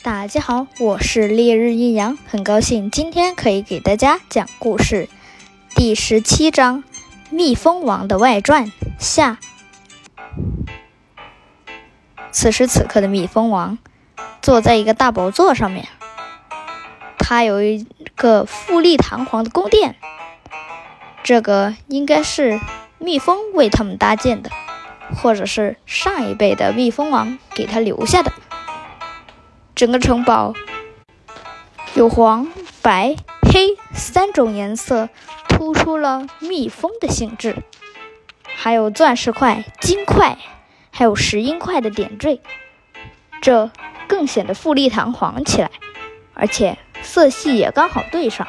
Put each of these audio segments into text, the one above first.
大家好，我是烈日阴阳，很高兴今天可以给大家讲故事，第十七章《蜜蜂王的外传》下。此时此刻的蜜蜂王坐在一个大宝座上面，他有一个富丽堂皇的宫殿，这个应该是蜜蜂为他们搭建的，或者是上一辈的蜜蜂王给他留下的。整个城堡有黄、白、黑三种颜色，突出了蜜蜂的性质。还有钻石块、金块，还有石英块的点缀，这更显得富丽堂皇起来。而且色系也刚好对上。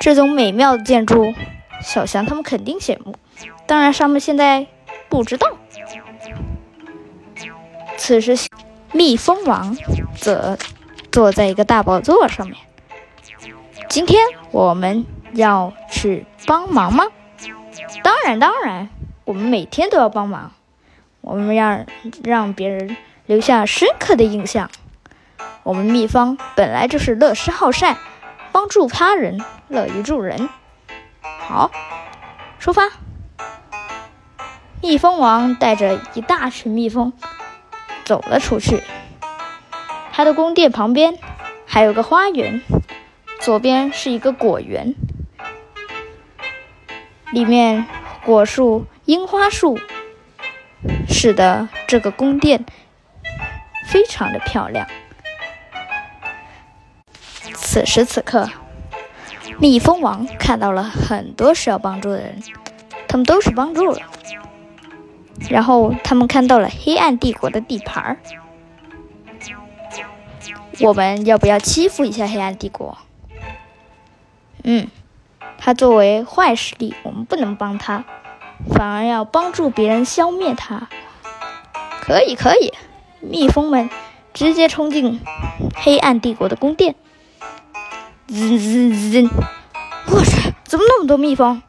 这种美妙的建筑，小翔他们肯定羡慕。当然，他们现在不知道。此时。蜜蜂王则坐在一个大宝座上面。今天我们要去帮忙吗？当然，当然，我们每天都要帮忙。我们要让别人留下深刻的印象。我们蜜蜂本来就是乐施好善，帮助他人，乐于助人。好，出发！蜜蜂王带着一大群蜜蜂。走了出去。他的宫殿旁边还有个花园，左边是一个果园，里面果树、樱花树，使得这个宫殿非常的漂亮。此时此刻，蜜蜂王看到了很多需要帮助的人，他们都是帮助了。然后他们看到了黑暗帝国的地盘儿，我们要不要欺负一下黑暗帝国？嗯，他作为坏势力，我们不能帮他，反而要帮助别人消灭他。可以，可以，蜜蜂们直接冲进黑暗帝国的宫殿。滋滋滋！我去，怎么那么多蜜蜂？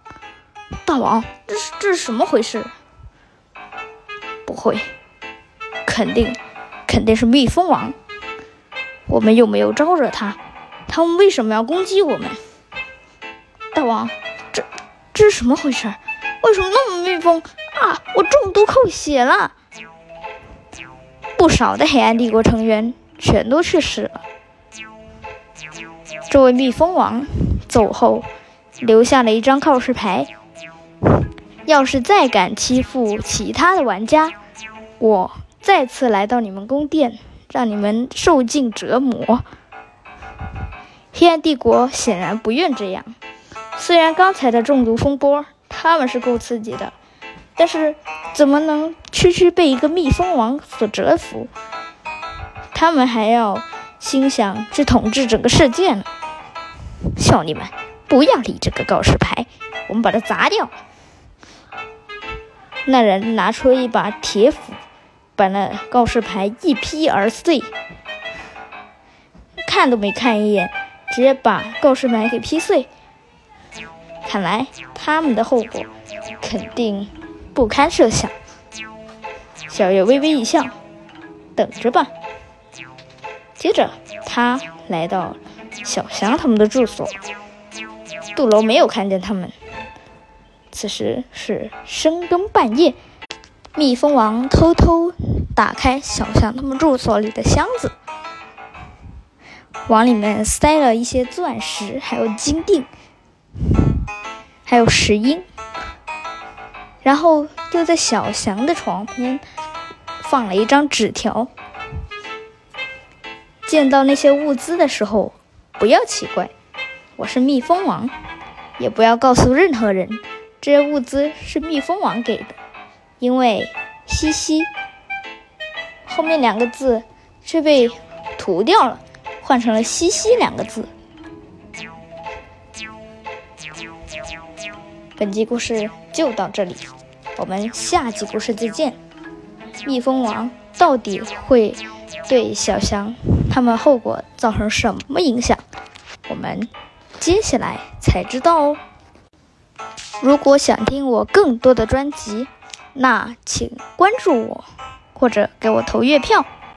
大王，这是这是什么回事？不会，肯定，肯定是蜜蜂王。我们又没有招惹他，他们为什么要攻击我们？大王，这这是什么回事？为什么那么蜜蜂啊？我中毒扣血了，不少的黑暗帝国成员全都去世了。这位蜜蜂王走后，留下了一张告示牌。要是再敢欺负其他的玩家，我再次来到你们宫殿，让你们受尽折磨。黑暗帝国显然不愿这样。虽然刚才的中毒风波他们是够刺激的，但是怎么能区区被一个蜜蜂王所折服？他们还要心想去统治整个世界呢。兄弟们，不要理这个告示牌，我们把它砸掉。那人拿出一把铁斧，把那告示牌一劈而碎，看都没看一眼，直接把告示牌给劈碎。看来他们的后果肯定不堪设想。小月微微一笑，等着吧。接着，他来到小翔他们的住所，杜楼没有看见他们。此时是深更半夜，蜜蜂王偷偷打开小象他们住所里的箱子，往里面塞了一些钻石，还有金锭，还有石英，然后又在小翔的床边放了一张纸条。见到那些物资的时候，不要奇怪，我是蜜蜂王，也不要告诉任何人。这些物资是蜜蜂王给的，因为“西西”后面两个字却被涂掉了，换成了“西西”两个字。本集故事就到这里，我们下集故事再见。蜜蜂王到底会对小翔他们后果造成什么影响？我们接下来才知道哦。如果想听我更多的专辑，那请关注我，或者给我投月票。